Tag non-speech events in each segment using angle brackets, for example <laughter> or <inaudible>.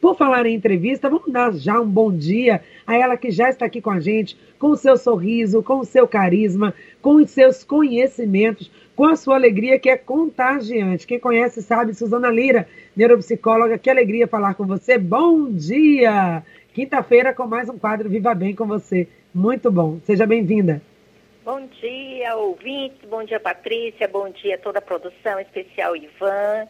Por falar em entrevista, vamos dar já um bom dia a ela que já está aqui com a gente, com o seu sorriso, com o seu carisma, com os seus conhecimentos, com a sua alegria que é contagiante. Quem conhece sabe, Suzana Lira, neuropsicóloga, que alegria falar com você. Bom dia! Quinta-feira com mais um quadro Viva Bem com você. Muito bom. Seja bem-vinda. Bom dia, ouvintes. Bom dia, Patrícia. Bom dia, toda a produção, especial Ivan.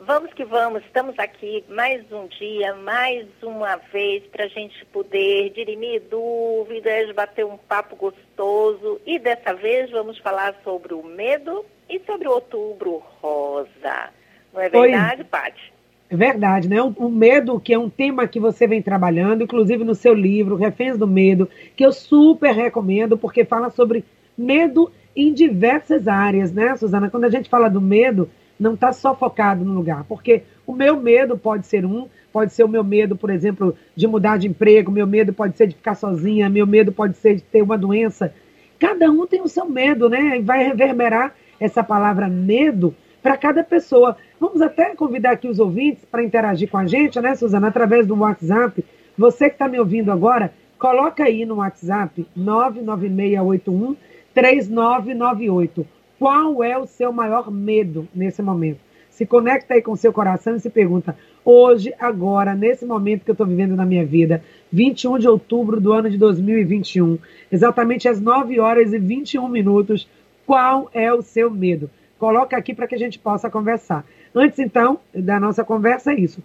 Vamos que vamos, estamos aqui mais um dia, mais uma vez, para a gente poder dirimir dúvidas, bater um papo gostoso. E dessa vez vamos falar sobre o medo e sobre o outubro rosa. Não é verdade, Oi. Paty? É verdade, né? O, medo, que é um tema que você vem trabalhando, inclusive no seu livro, Reféns do Medo, que eu super recomendo, porque fala sobre medo em diversas áreas, né, Suzana? Quando a gente fala do medo, não está só focado no lugar, porque o meu medo pode ser um, pode ser o meu medo, por exemplo, de mudar de emprego, meu medo pode ser de ficar sozinha, meu medo pode ser de ter uma doença. Cada um tem o seu medo, né? E vai reverberar essa palavra medo para cada pessoa. Vamos até convidar aqui os ouvintes para interagir com a gente, né, Suzana, através do WhatsApp. Você que está me ouvindo agora, coloca aí no WhatsApp 99681 3998 qual é o seu maior medo nesse momento? Se conecta aí com o seu coração e se pergunta: hoje, agora, nesse momento que eu estou vivendo na minha vida, 21 de outubro do ano de 2021, exatamente às 9 horas e 21 minutos, qual é o seu medo? Coloca aqui para que a gente possa conversar. Antes, então, da nossa conversa, é isso.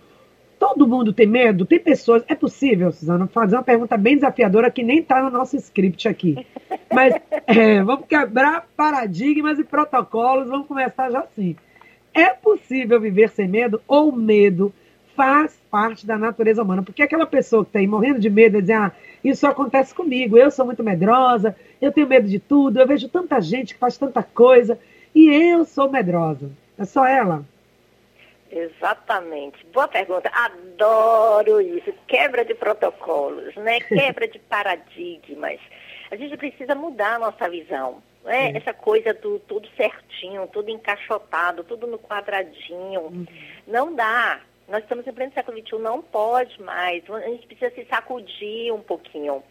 Todo mundo tem medo? Tem pessoas. É possível, Suzana, fazer uma pergunta bem desafiadora que nem está no nosso script aqui. Mas <laughs> é, vamos quebrar paradigmas e protocolos. Vamos começar já assim. É possível viver sem medo ou medo faz parte da natureza humana? Porque aquela pessoa que está aí morrendo de medo, dizer, ah, isso acontece comigo, eu sou muito medrosa, eu tenho medo de tudo, eu vejo tanta gente que faz tanta coisa e eu sou medrosa. É só ela? Exatamente. Boa pergunta. Adoro isso. Quebra de protocolos, né? <laughs> Quebra de paradigmas. A gente precisa mudar a nossa visão. Né? Essa coisa do tudo certinho, tudo encaixotado, tudo no quadradinho. Uhum. Não dá. Nós estamos em pleno século XXI, não pode mais. A gente precisa se sacudir um pouquinho.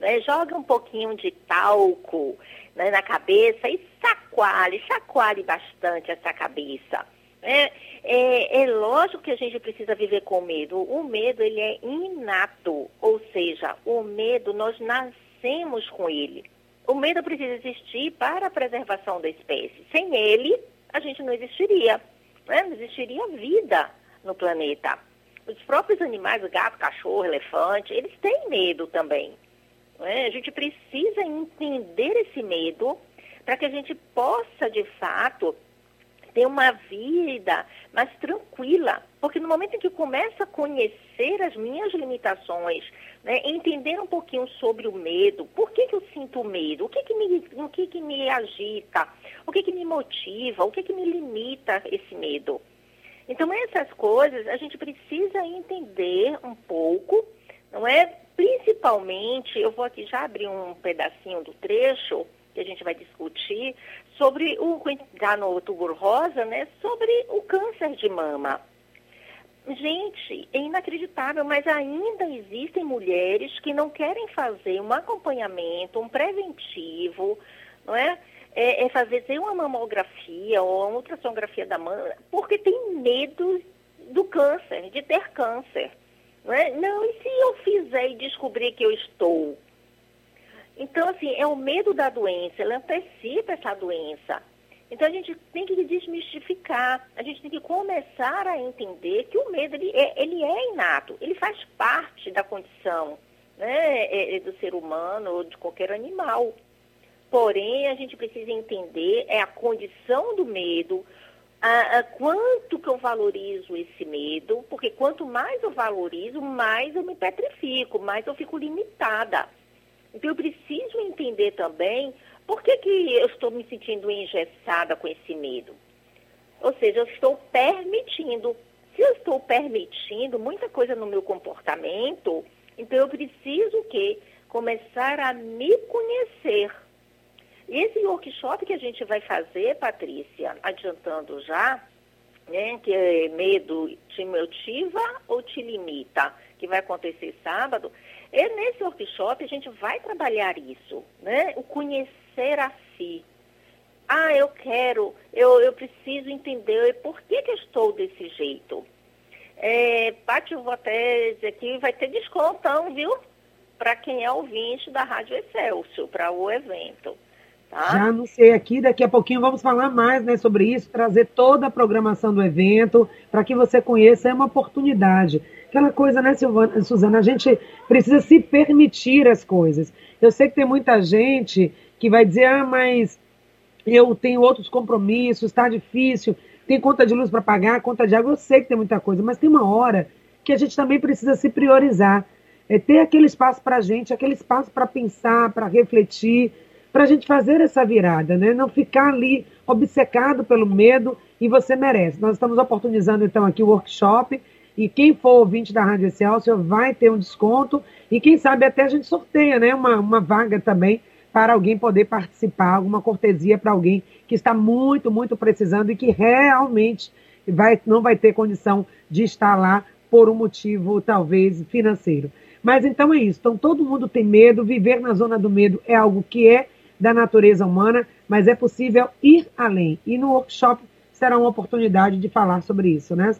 Né? Joga um pouquinho de talco né, na cabeça e sacoale, sacoale bastante essa cabeça. É, é, é, lógico que a gente precisa viver com medo. O medo, ele é inato, ou seja, o medo, nós nascemos com ele. O medo precisa existir para a preservação da espécie. Sem ele, a gente não existiria. Né? Não existiria vida no planeta. Os próprios animais, gato, cachorro, elefante, eles têm medo também. Né? A gente precisa entender esse medo para que a gente possa, de fato, ter uma vida mais tranquila. Porque no momento em que eu começo a conhecer as minhas limitações, né, entender um pouquinho sobre o medo, por que, que eu sinto medo, o que, que, me, o que, que me agita, o que, que me motiva, o que, que me limita esse medo. Então, essas coisas a gente precisa entender um pouco, não é? Principalmente, eu vou aqui já abrir um pedacinho do trecho que a gente vai discutir sobre o já no outubro rosa, né, sobre o câncer de mama. Gente, é inacreditável, mas ainda existem mulheres que não querem fazer um acompanhamento, um preventivo, não é? É, é fazer uma mamografia ou uma ultrassonografia da mama, porque tem medo do câncer, de ter câncer. Não, é? não, e se eu fizer e descobrir que eu estou? Então, assim, é o medo da doença, ela antecipa essa doença. Então, a gente tem que desmistificar, a gente tem que começar a entender que o medo, ele é, ele é inato, ele faz parte da condição né, é, é do ser humano ou de qualquer animal. Porém, a gente precisa entender é a condição do medo, a, a, quanto que eu valorizo esse medo, porque quanto mais eu valorizo, mais eu me petrifico, mais eu fico limitada. Então, eu preciso entender também por que, que eu estou me sentindo engessada com esse medo. Ou seja, eu estou permitindo. Se eu estou permitindo muita coisa no meu comportamento, então eu preciso que começar a me conhecer. E esse workshop que a gente vai fazer, Patrícia, adiantando já, né, que é medo te motiva ou te limita, que vai acontecer sábado, é nesse workshop a gente vai trabalhar isso, né? O conhecer a si. Ah, eu quero, eu, eu preciso entender por que, que eu estou desse jeito. É, Pátio, eu vou até dizer vai ter descontão, viu? Para quem é ouvinte da Rádio Excelsior, para o evento. Tá? Já anunciei aqui, daqui a pouquinho vamos falar mais né, sobre isso, trazer toda a programação do evento, para que você conheça, é uma oportunidade. Aquela coisa, né, Silvana, Suzana, a gente precisa se permitir as coisas. Eu sei que tem muita gente que vai dizer, ah, mas eu tenho outros compromissos, está difícil, tem conta de luz para pagar, conta de água, eu sei que tem muita coisa, mas tem uma hora que a gente também precisa se priorizar. É ter aquele espaço para a gente, aquele espaço para pensar, para refletir, para a gente fazer essa virada, né? Não ficar ali obcecado pelo medo e você merece. Nós estamos oportunizando então aqui o workshop e quem for ouvinte da Rádio Excelsior vai ter um desconto e quem sabe até a gente sorteia, né? Uma, uma vaga também para alguém poder participar, alguma cortesia para alguém que está muito, muito precisando e que realmente vai, não vai ter condição de estar lá por um motivo talvez financeiro. Mas então é isso. Então todo mundo tem medo, viver na zona do medo é algo que é da natureza humana, mas é possível ir além. E no workshop será uma oportunidade de falar sobre isso, né?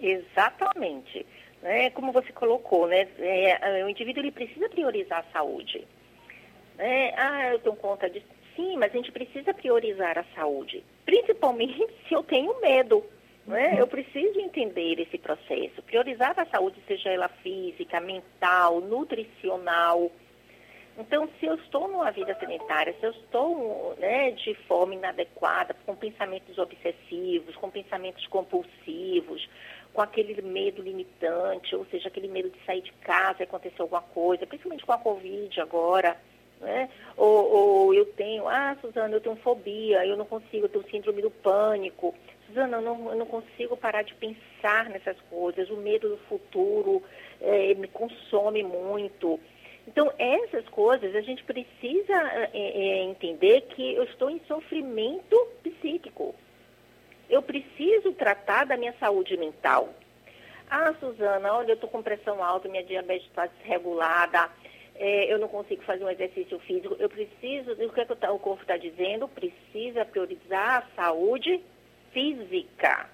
Exatamente. É, como você colocou, né? É, o indivíduo ele precisa priorizar a saúde. É, ah, eu tenho conta de. Sim, mas a gente precisa priorizar a saúde. Principalmente <laughs> se eu tenho medo. Né? Eu preciso entender esse processo. Priorizar a saúde, seja ela física, mental, nutricional. Então, se eu estou numa vida sanitária, se eu estou né, de forma inadequada, com pensamentos obsessivos, com pensamentos compulsivos, com aquele medo limitante, ou seja, aquele medo de sair de casa e acontecer alguma coisa, principalmente com a Covid agora, né? Ou, ou, eu tenho, ah, Suzana, eu tenho fobia, eu não consigo, eu tenho síndrome do pânico. Suzana, eu não, eu não consigo parar de pensar nessas coisas, o medo do futuro é, me consome muito. Então, essas coisas a gente precisa é, é, entender que eu estou em sofrimento psíquico. Eu preciso tratar da minha saúde mental. Ah, Suzana, olha, eu estou com pressão alta, minha diabetes está desregulada, é, eu não consigo fazer um exercício físico, eu preciso, o que, é que o corpo está dizendo? Precisa priorizar a saúde física.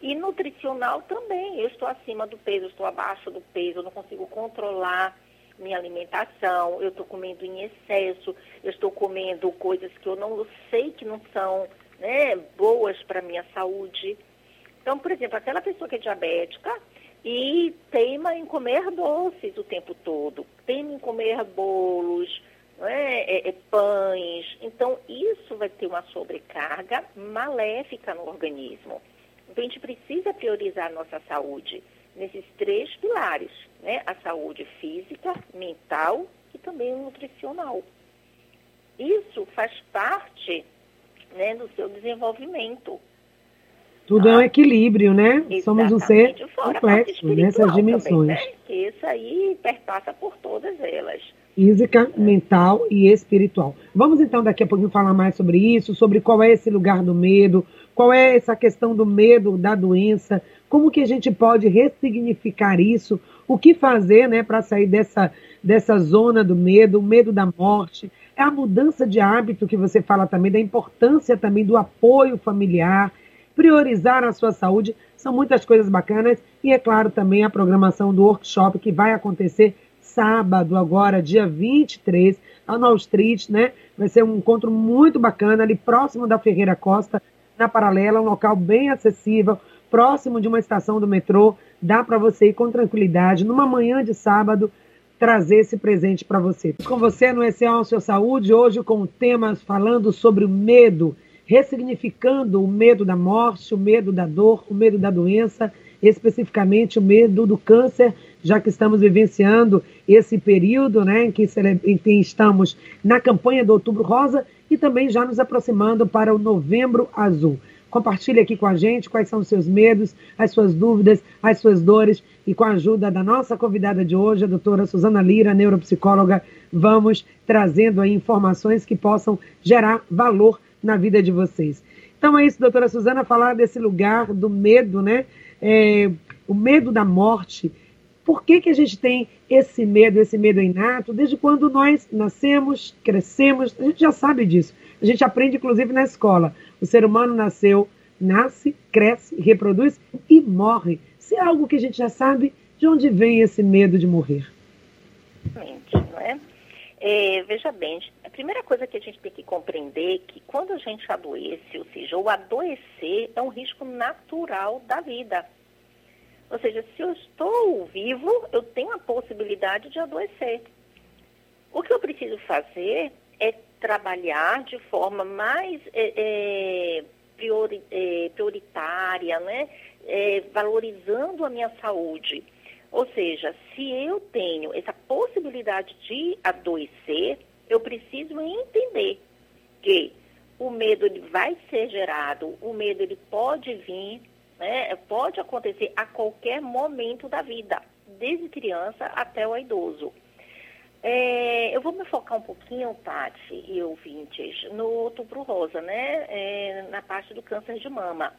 E nutricional também. Eu estou acima do peso, estou abaixo do peso, eu não consigo controlar minha alimentação, eu estou comendo em excesso, eu estou comendo coisas que eu não sei que não são né, boas para a minha saúde. Então, por exemplo, aquela pessoa que é diabética, e teima em comer doces o tempo todo, teima em comer bolos, é? É, é, pães. Então, isso vai ter uma sobrecarga maléfica no organismo. Então, a gente precisa priorizar a nossa saúde nesses três pilares, né? A saúde física, mental e também nutricional. Isso faz parte né, do seu desenvolvimento. Tudo ah, é um equilíbrio, né? Somos um ser complexo nessas dimensões. Também, né? Que isso aí perpassa por todas elas. Física, é. mental e espiritual. Vamos então daqui a pouquinho falar mais sobre isso, sobre qual é esse lugar do medo, qual é essa questão do medo da doença, como que a gente pode ressignificar isso, o que fazer, né, para sair dessa dessa zona do medo, o medo da morte, é a mudança de hábito que você fala também, da importância também do apoio familiar, priorizar a sua saúde. São muitas coisas bacanas e, é claro, também a programação do workshop que vai acontecer sábado, agora, dia 23, lá no Street, né? Vai ser um encontro muito bacana ali próximo da Ferreira Costa, na Paralela, um local bem acessível, próximo de uma estação do metrô. Dá para você ir com tranquilidade, numa manhã de sábado, trazer esse presente para você. Com você no Essencial Saúde, hoje com temas falando sobre o medo ressignificando o medo da morte, o medo da dor, o medo da doença, especificamente o medo do câncer, já que estamos vivenciando esse período né, em, que, em que estamos na campanha do Outubro Rosa e também já nos aproximando para o Novembro Azul. Compartilhe aqui com a gente quais são os seus medos, as suas dúvidas, as suas dores e com a ajuda da nossa convidada de hoje, a doutora Suzana Lira, neuropsicóloga, vamos trazendo aí informações que possam gerar valor na vida de vocês. Então, é isso, doutora Suzana, falar desse lugar do medo, né? É, o medo da morte. Por que, que a gente tem esse medo, esse medo inato? Desde quando nós nascemos, crescemos, a gente já sabe disso. A gente aprende, inclusive, na escola. O ser humano nasceu, nasce, cresce, reproduz e morre. Se é algo que a gente já sabe, de onde vem esse medo de morrer? Não é? É, veja bem, a primeira coisa que a gente tem que compreender é que quando a gente adoece, ou seja, o adoecer é um risco natural da vida. Ou seja, se eu estou vivo, eu tenho a possibilidade de adoecer. O que eu preciso fazer é trabalhar de forma mais é, é, priori, é, prioritária, né? É, valorizando a minha saúde. Ou seja, se eu tenho essa possibilidade de adoecer, eu preciso entender que o medo ele vai ser gerado, o medo ele pode vir, né, pode acontecer a qualquer momento da vida, desde criança até o idoso. É, eu vou me focar um pouquinho, Tati e ouvintes, no outubro rosa, né, é, na parte do câncer de mama.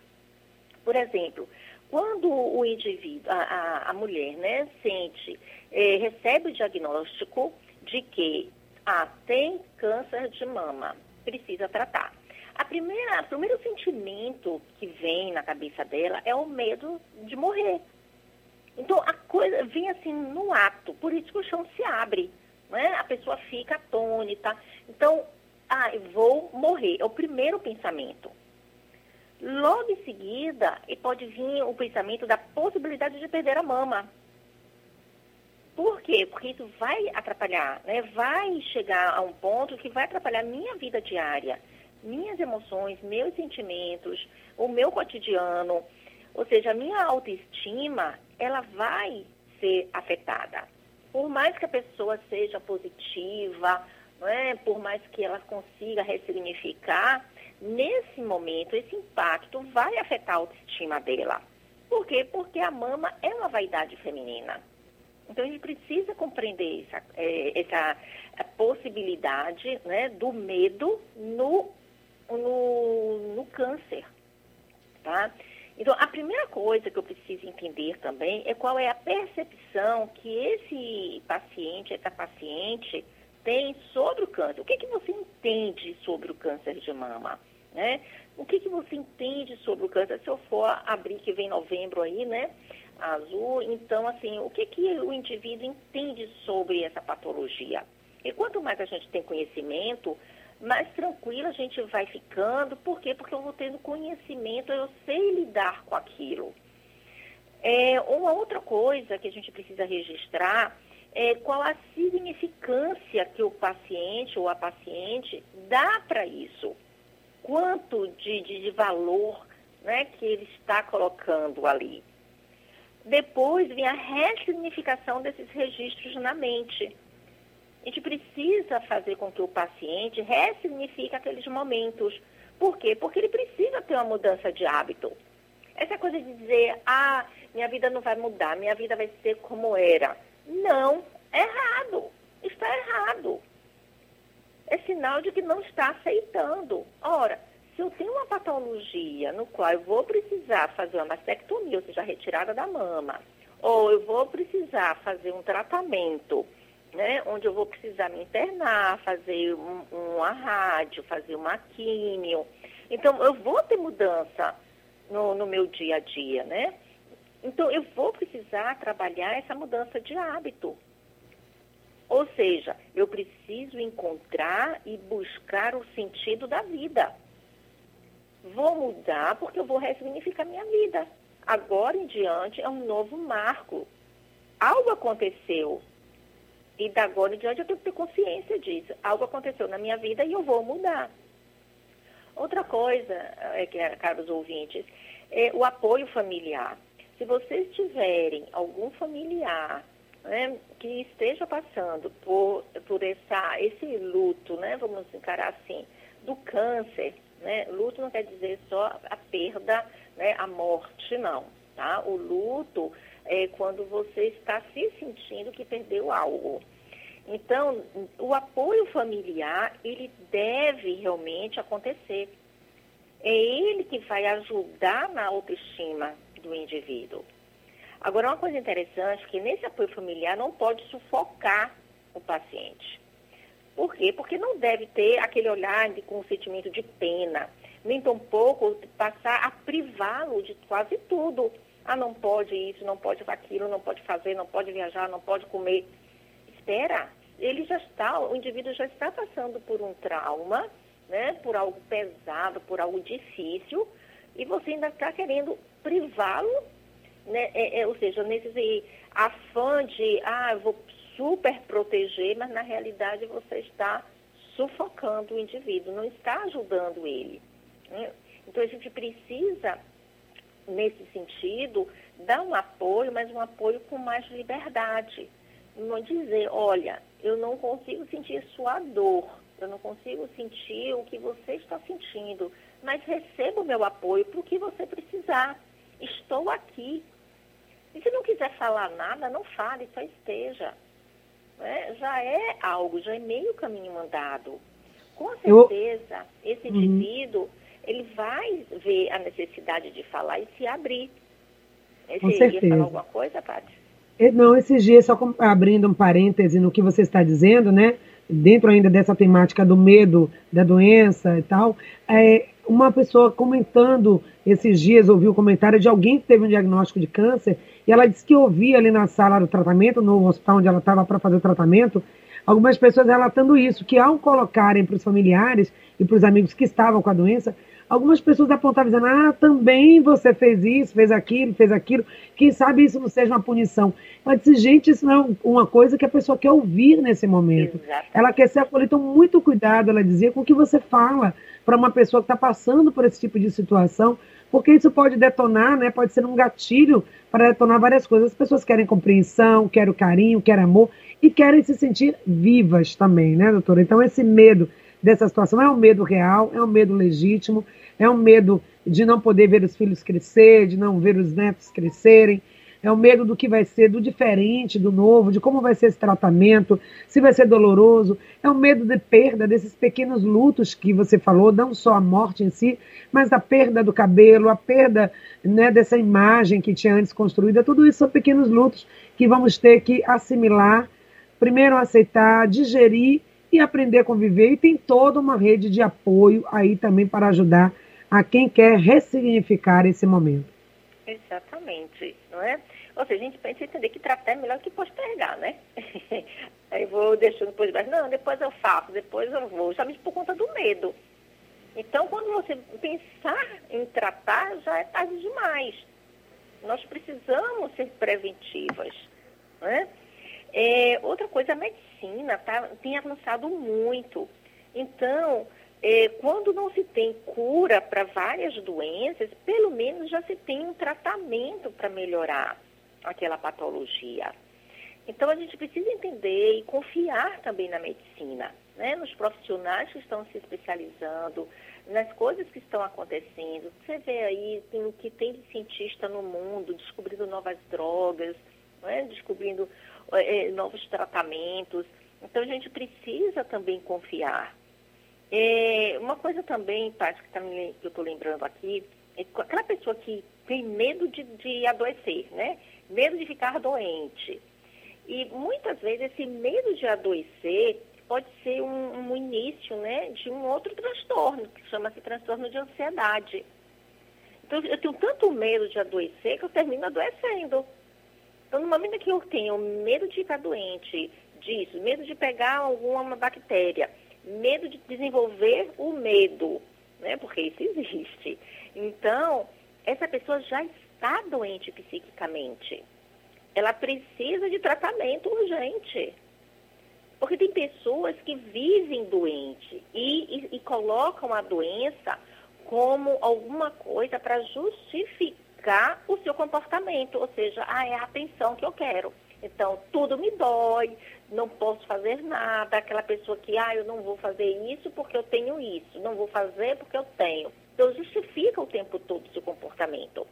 Por exemplo, quando o indivíduo, a, a, mulher, né, sente, é, recebe o diagnóstico de que ah, tem câncer de mama, precisa tratar. A primeira, o primeiro sentimento que vem na cabeça dela é o medo de morrer. Então a coisa vem assim no ato, por isso que o chão se abre, né? A pessoa fica atônita. Então, ah, eu vou morrer, é o primeiro pensamento. Logo em seguida, pode vir o pensamento da possibilidade de perder a mama. Por quê? Porque isso vai atrapalhar, né? vai chegar a um ponto que vai atrapalhar minha vida diária, minhas emoções, meus sentimentos, o meu cotidiano. Ou seja, a minha autoestima, ela vai ser afetada. Por mais que a pessoa seja positiva, é? por mais que ela consiga ressignificar, nesse momento, esse impacto vai afetar a autoestima dela. Por quê? Porque a mama é uma vaidade feminina. Então, a gente precisa compreender essa, é, essa possibilidade né, do medo no, no, no câncer. Tá? Então, a primeira coisa que eu preciso entender também é qual é a percepção que esse paciente, essa paciente, tem sobre o câncer. O que, que você entende sobre o câncer de mama? Né? O que, que você entende sobre o câncer? Se eu for abrir, que vem novembro aí, né? Azul, então, assim, o que, que o indivíduo entende sobre essa patologia? E quanto mais a gente tem conhecimento, mais tranquila a gente vai ficando. Por quê? Porque eu vou tendo conhecimento, eu sei lidar com aquilo. É, uma outra coisa que a gente precisa registrar é qual a significância que o paciente ou a paciente dá para isso quanto de, de, de valor né, que ele está colocando ali. Depois vem a ressignificação desses registros na mente. A gente precisa fazer com que o paciente ressignifique aqueles momentos. Por quê? Porque ele precisa ter uma mudança de hábito. Essa coisa de dizer, ah, minha vida não vai mudar, minha vida vai ser como era. Não, errado. Está errado é sinal de que não está aceitando. Ora, se eu tenho uma patologia no qual eu vou precisar fazer uma mastectomia, ou seja, retirada da mama, ou eu vou precisar fazer um tratamento, né, onde eu vou precisar me internar, fazer um, uma rádio, fazer uma químio. Então, eu vou ter mudança no, no meu dia a dia, né? Então, eu vou precisar trabalhar essa mudança de hábito. Ou seja, eu preciso encontrar e buscar o sentido da vida. Vou mudar porque eu vou ressignificar minha vida. Agora em diante é um novo marco. Algo aconteceu. E da agora em diante eu tenho que ter consciência disso. Algo aconteceu na minha vida e eu vou mudar. Outra coisa, é, caros ouvintes, é o apoio familiar. Se vocês tiverem algum familiar né, que esteja passando por, por essa, esse luto, né, vamos encarar assim, do câncer, né, luto não quer dizer só a perda, né, a morte, não, tá? O luto é quando você está se sentindo que perdeu algo. Então, o apoio familiar, ele deve realmente acontecer. É ele que vai ajudar na autoestima do indivíduo. Agora, uma coisa interessante é que nesse apoio familiar não pode sufocar o paciente. Por quê? Porque não deve ter aquele olhar de, com sentimento de pena, nem tampouco passar a privá-lo de quase tudo. Ah, não pode isso, não pode aquilo, não pode fazer, não pode viajar, não pode comer. Espera, ele já está, o indivíduo já está passando por um trauma, né, por algo pesado, por algo difícil, e você ainda está querendo privá-lo, né, é, é, ou seja, nesse afã de, ah, eu vou super proteger, mas na realidade você está sufocando o indivíduo, não está ajudando ele. Né? Então a gente precisa, nesse sentido, dar um apoio, mas um apoio com mais liberdade. Não dizer, olha, eu não consigo sentir sua dor, eu não consigo sentir o que você está sentindo, mas receba o meu apoio para o que você precisar. Estou aqui. E se não quiser falar nada, não fale, só esteja. É, já é algo, já é meio caminho andado. Com certeza, eu... esse uhum. indivíduo, ele vai ver a necessidade de falar e se abrir. Você Com certeza. ia falar alguma coisa, Paty? Não, esses dias, só abrindo um parêntese no que você está dizendo, né? dentro ainda dessa temática do medo da doença e tal, é, uma pessoa comentando esses dias, ouviu o comentário de alguém que teve um diagnóstico de câncer, e ela disse que ouvia ali na sala do tratamento, no hospital onde ela estava para fazer o tratamento, algumas pessoas relatando isso, que ao colocarem para os familiares e para os amigos que estavam com a doença, algumas pessoas apontavam dizendo, ah, também você fez isso, fez aquilo, fez aquilo, quem sabe isso não seja uma punição. Ela disse, gente, isso não é uma coisa que a pessoa quer ouvir nesse momento. Ela quer ser acolhida, então muito cuidado, ela dizia, com o que você fala para uma pessoa que está passando por esse tipo de situação, porque isso pode detonar, né, pode ser um gatilho para detonar várias coisas. As pessoas querem compreensão, querem carinho, querem amor e querem se sentir vivas também, né, doutora? Então esse medo dessa situação. É um medo real, é um medo legítimo, é um medo de não poder ver os filhos crescer, de não ver os netos crescerem. É o medo do que vai ser, do diferente, do novo, de como vai ser esse tratamento, se vai ser doloroso. É o medo de perda desses pequenos lutos que você falou, não só a morte em si, mas a perda do cabelo, a perda né, dessa imagem que tinha antes construída. Tudo isso são pequenos lutos que vamos ter que assimilar, primeiro aceitar, digerir e aprender a conviver. E tem toda uma rede de apoio aí também para ajudar a quem quer ressignificar esse momento. Exatamente, não é? Ou seja, a gente pensa entender que tratar é melhor que postergar, né? <laughs> aí vou deixando depois, mas não, depois eu faço, depois eu vou, justamente por conta do medo. Então, quando você pensar em tratar, já é tarde demais. Nós precisamos ser preventivas, né? É, outra coisa, a medicina tá, tem avançado muito. Então, é, quando não se tem cura para várias doenças, pelo menos já se tem um tratamento para melhorar aquela patologia. Então, a gente precisa entender e confiar também na medicina, né? nos profissionais que estão se especializando, nas coisas que estão acontecendo. Você vê aí tem, que tem de cientista no mundo descobrindo novas drogas, né? descobrindo é, novos tratamentos. Então a gente precisa também confiar. É, uma coisa também, Tati, que, tá que eu estou lembrando aqui, é aquela pessoa que tem medo de, de adoecer, né? Medo de ficar doente. E muitas vezes esse medo de adoecer pode ser um, um início né, de um outro transtorno, que chama-se transtorno de ansiedade. Então, eu tenho tanto medo de adoecer que eu termino adoecendo. Então, no momento que eu tenho medo de ficar doente disso, medo de pegar alguma bactéria, medo de desenvolver o medo, né? Porque isso existe. Então, essa pessoa já está doente psiquicamente. Ela precisa de tratamento urgente. Porque tem pessoas que vivem doente e, e, e colocam a doença como alguma coisa para justificar o seu comportamento, ou seja, ah, é a atenção que eu quero. Então, tudo me dói, não posso fazer nada, aquela pessoa que, ah, eu não vou fazer isso porque eu tenho isso, não vou fazer porque eu tenho. Então, justifica o tempo todo seu comportamento.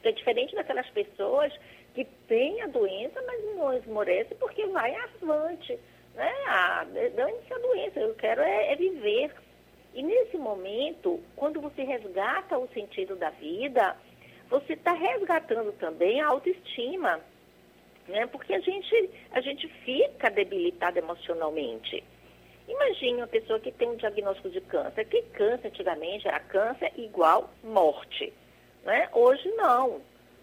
Então, é diferente daquelas pessoas que têm a doença, mas não esmorece porque vai avante. Né? Ah, dane-se a doença, eu quero é, é viver. E nesse momento, quando você resgata o sentido da vida, você está resgatando também a autoestima, né? Porque a gente, a gente fica debilitado emocionalmente. Imagine uma pessoa que tem um diagnóstico de câncer. Que câncer antigamente era câncer igual morte. Né? Hoje não.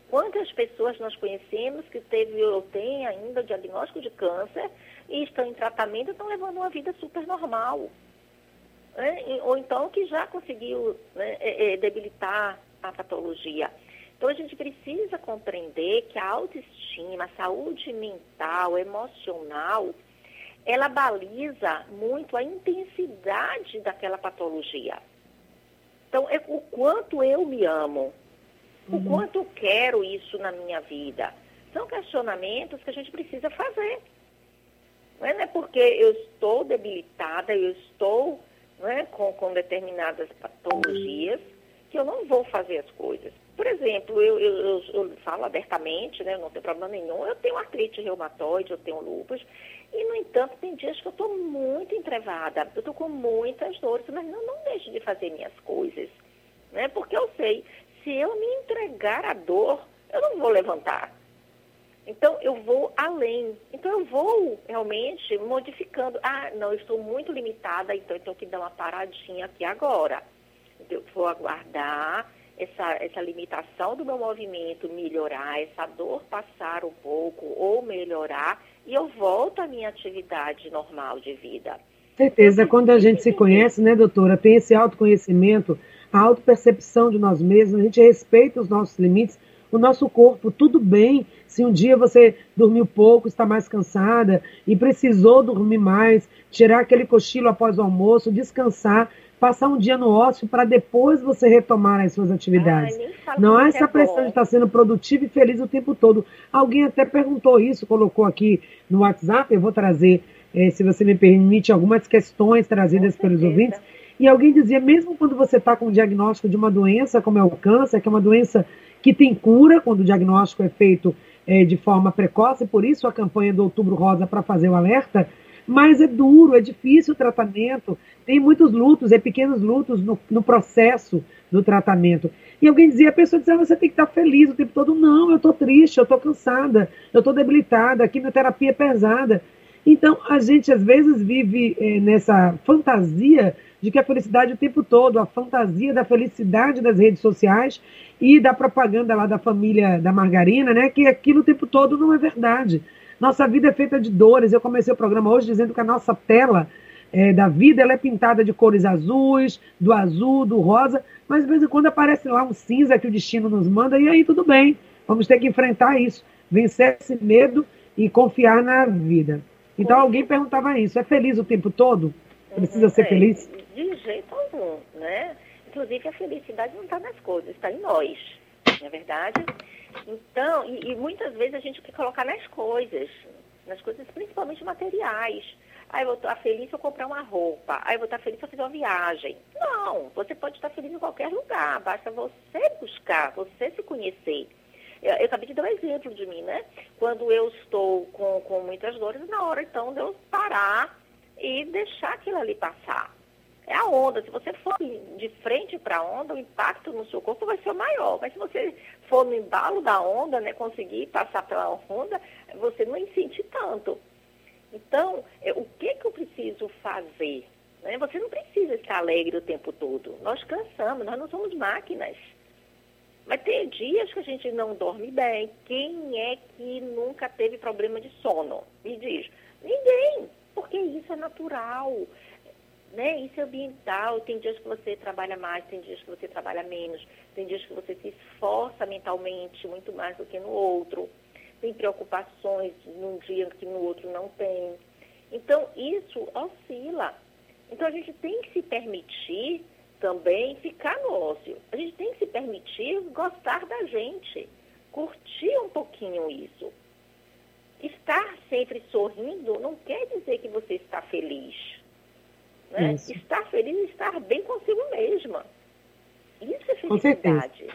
Quantas pessoas nós conhecemos que teve ou tem ainda o diagnóstico de câncer e estão em tratamento e estão levando uma vida super normal? Né? Ou então que já conseguiu né, é, é, debilitar a patologia. Então a gente precisa compreender que a autoestima, a saúde mental, emocional, ela baliza muito a intensidade daquela patologia. Então, é o quanto eu me amo, uhum. o quanto eu quero isso na minha vida. São questionamentos que a gente precisa fazer. Não é, não é porque eu estou debilitada, eu estou é, com, com determinadas patologias, que eu não vou fazer as coisas. Por exemplo, eu, eu, eu, eu falo abertamente, né, não tem problema nenhum, eu tenho artrite reumatoide, eu tenho lúpus, e, no entanto, tem dias que eu estou muito entrevada, eu estou com muitas dores, mas não, não deixo de fazer minhas coisas, né? Porque eu sei, se eu me entregar à dor, eu não vou levantar. Então, eu vou além. Então, eu vou realmente modificando. Ah, não, eu estou muito limitada, então eu tenho que dar uma paradinha aqui agora. Eu vou aguardar essa, essa limitação do meu movimento melhorar, essa dor passar um pouco ou melhorar, e eu volto à minha atividade normal de vida. Certeza, quando a gente se conhece, né, doutora, tem esse autoconhecimento, a autopercepção de nós mesmos, a gente respeita os nossos limites, o nosso corpo, tudo bem. Se um dia você dormiu pouco, está mais cansada e precisou dormir mais, tirar aquele cochilo após o almoço, descansar, passar um dia no ócio para depois você retomar as suas atividades. Ai, não há essa é pressão de estar sendo produtivo e feliz o tempo todo. Alguém até perguntou isso, colocou aqui no WhatsApp, eu vou trazer, eh, se você me permite, algumas questões trazidas pelos ouvintes. E alguém dizia, mesmo quando você está com o diagnóstico de uma doença, como é o câncer, que é uma doença que tem cura, quando o diagnóstico é feito eh, de forma precoce, por isso a campanha do Outubro Rosa para fazer o alerta, mas é duro, é difícil o tratamento, tem muitos lutos, é pequenos lutos no, no processo do tratamento. E alguém dizia, a pessoa dizia, você tem que estar feliz o tempo todo. Não, eu estou triste, eu estou cansada, eu estou debilitada, a quimioterapia é pesada. Então, a gente às vezes vive é, nessa fantasia de que a felicidade o tempo todo, a fantasia da felicidade das redes sociais e da propaganda lá da família da margarina, né? Que aquilo o tempo todo não é verdade. Nossa vida é feita de dores. Eu comecei o programa hoje dizendo que a nossa tela é, da vida ela é pintada de cores azuis, do azul, do rosa, mas de vez em quando aparece lá um cinza que o destino nos manda, e aí tudo bem, vamos ter que enfrentar isso, vencer esse medo e confiar na vida. Então alguém perguntava isso, é feliz o tempo todo? Precisa ser é, feliz? De jeito algum, né? Inclusive a felicidade não está nas coisas, está em nós, não é verdade? Então, e, e muitas vezes a gente quer colocar nas coisas, nas coisas principalmente materiais. Aí eu vou estar feliz se eu comprar uma roupa. Aí eu vou estar feliz se eu fizer uma viagem. Não, você pode estar feliz em qualquer lugar. Basta você buscar, você se conhecer. Eu, eu acabei de dar um exemplo de mim, né? Quando eu estou com, com muitas dores, na hora então de eu parar e deixar aquilo ali passar. É a onda. Se você for de frente para a onda, o impacto no seu corpo vai ser maior. Mas se você for no embalo da onda, né, conseguir passar pela onda, você não sente tanto. Então, é, o que, que eu preciso fazer? Né? Você não precisa estar alegre o tempo todo. Nós cansamos, nós não somos máquinas. Mas tem dias que a gente não dorme bem. Quem é que nunca teve problema de sono? Me diz. Ninguém, porque isso é natural. Né? Isso é ambiental. Tem dias que você trabalha mais, tem dias que você trabalha menos, tem dias que você se esforça mentalmente muito mais do que no outro tem preocupações num dia que no outro não tem. Então, isso oscila. Então, a gente tem que se permitir também ficar no ócio. A gente tem que se permitir gostar da gente, curtir um pouquinho isso. Estar sempre sorrindo não quer dizer que você está feliz. Né? Estar feliz é estar bem consigo mesma. Isso é felicidade.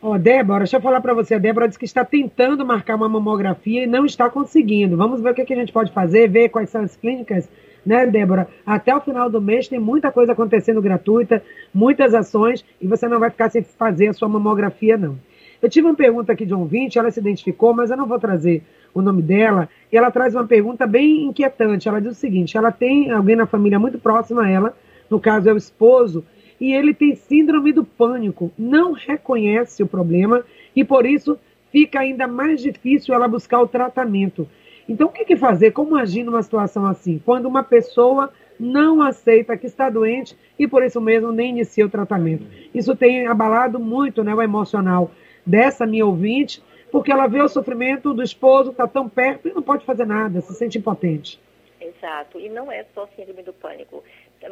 Ó, oh, Débora, deixa eu falar para você. A Débora disse que está tentando marcar uma mamografia e não está conseguindo. Vamos ver o que, que a gente pode fazer, ver quais são as clínicas né, Débora? Até o final do mês tem muita coisa acontecendo gratuita, muitas ações, e você não vai ficar sem fazer a sua mamografia, não. Eu tive uma pergunta aqui de um ouvinte, ela se identificou, mas eu não vou trazer o nome dela, e ela traz uma pergunta bem inquietante. Ela diz o seguinte: ela tem alguém na família muito próximo a ela, no caso é o esposo, e ele tem síndrome do pânico, não reconhece o problema e por isso fica ainda mais difícil ela buscar o tratamento. Então, o que, que fazer? Como agir numa situação assim? Quando uma pessoa não aceita que está doente e por isso mesmo nem inicia o tratamento. Isso tem abalado muito né, o emocional dessa minha ouvinte, porque ela vê o sofrimento do esposo, está tão perto e não pode fazer nada, se sente impotente. Exato. E não é só síndrome do pânico.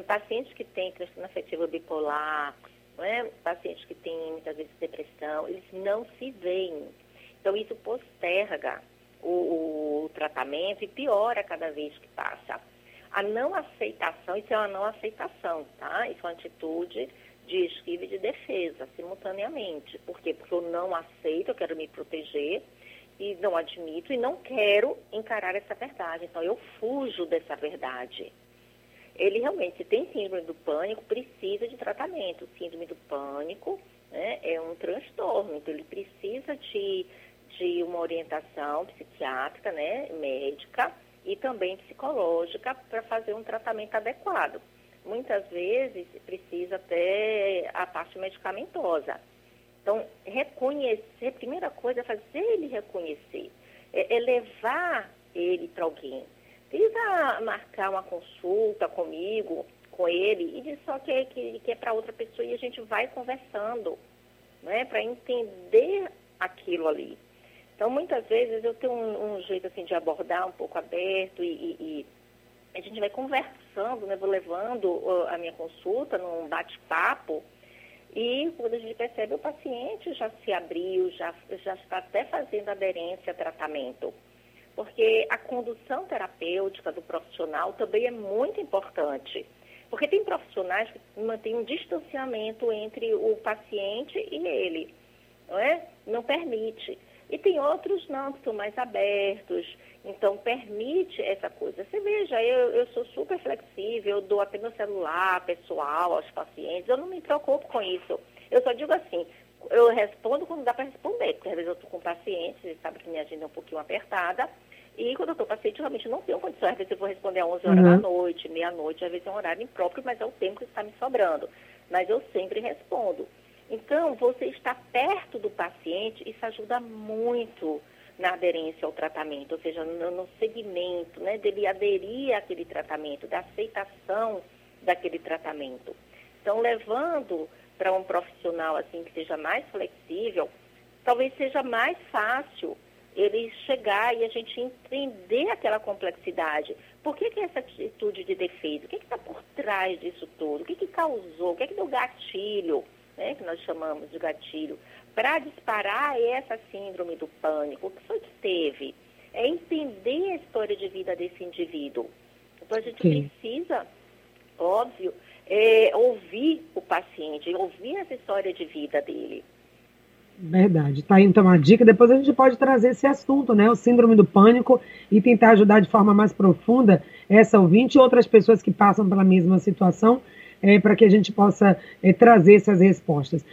Pacientes que têm transtorno afetivo bipolar, é? pacientes que têm muitas vezes depressão, eles não se veem. Então isso posterga o, o tratamento e piora cada vez que passa. A não aceitação, isso é uma não aceitação, tá? Isso é uma atitude de esquiva e de defesa, simultaneamente. Por quê? Porque eu não aceito, eu quero me proteger e não admito e não quero encarar essa verdade. Então, eu fujo dessa verdade. Ele realmente, se tem síndrome do pânico, precisa de tratamento. Síndrome do pânico né, é um transtorno, então ele precisa de, de uma orientação psiquiátrica, né, médica e também psicológica para fazer um tratamento adequado. Muitas vezes precisa até a parte medicamentosa. Então, reconhecer, a primeira coisa é fazer ele reconhecer, é, é levar ele para alguém. Precisa marcar uma consulta comigo, com ele, e dizer só que, é, que, que é para outra pessoa e a gente vai conversando, né, para entender aquilo ali. Então, muitas vezes eu tenho um, um, jeito assim de abordar um pouco aberto e, e, e a gente vai conversando, né, vou levando a minha consulta num bate-papo e quando a gente percebe, o paciente já se abriu, já, já está até fazendo aderência a tratamento. Porque a condução terapêutica do profissional também é muito importante. Porque tem profissionais que mantêm um distanciamento entre o paciente e ele, não é? Não permite. E tem outros não, que são mais abertos, então permite essa coisa. Você veja, eu, eu sou super flexível, eu dou até meu celular pessoal aos pacientes, eu não me preocupo com isso. Eu só digo assim, eu respondo quando dá para responder, porque às vezes eu estou com pacientes, você sabe que minha agenda é um pouquinho apertada, e quando eu estou paciente, eu realmente não tenho condições, às vezes eu vou responder às 11 horas uhum. da noite, meia-noite, às vezes é um horário impróprio, mas é o tempo que está me sobrando. Mas eu sempre respondo. Então, você está perto do paciente, isso ajuda muito na aderência ao tratamento, ou seja, no, no segmento, né, dele aderir àquele tratamento, da aceitação daquele tratamento. Então, levando para um profissional assim que seja mais flexível, talvez seja mais fácil ele chegar e a gente entender aquela complexidade. Por que, que essa atitude de defesa? O que está por trás disso tudo? O que, que causou? O que, que deu gatilho? Né, que nós chamamos de gatilho, para disparar essa síndrome do pânico. O que foi que teve? É entender a história de vida desse indivíduo. Então a gente Sim. precisa, óbvio, é, ouvir o paciente, ouvir essa história de vida dele. Verdade. Tá aí então uma dica. Depois a gente pode trazer esse assunto, né? O síndrome do pânico e tentar ajudar de forma mais profunda essa ouvinte e outras pessoas que passam pela mesma situação é, para que a gente possa é, trazer essas respostas.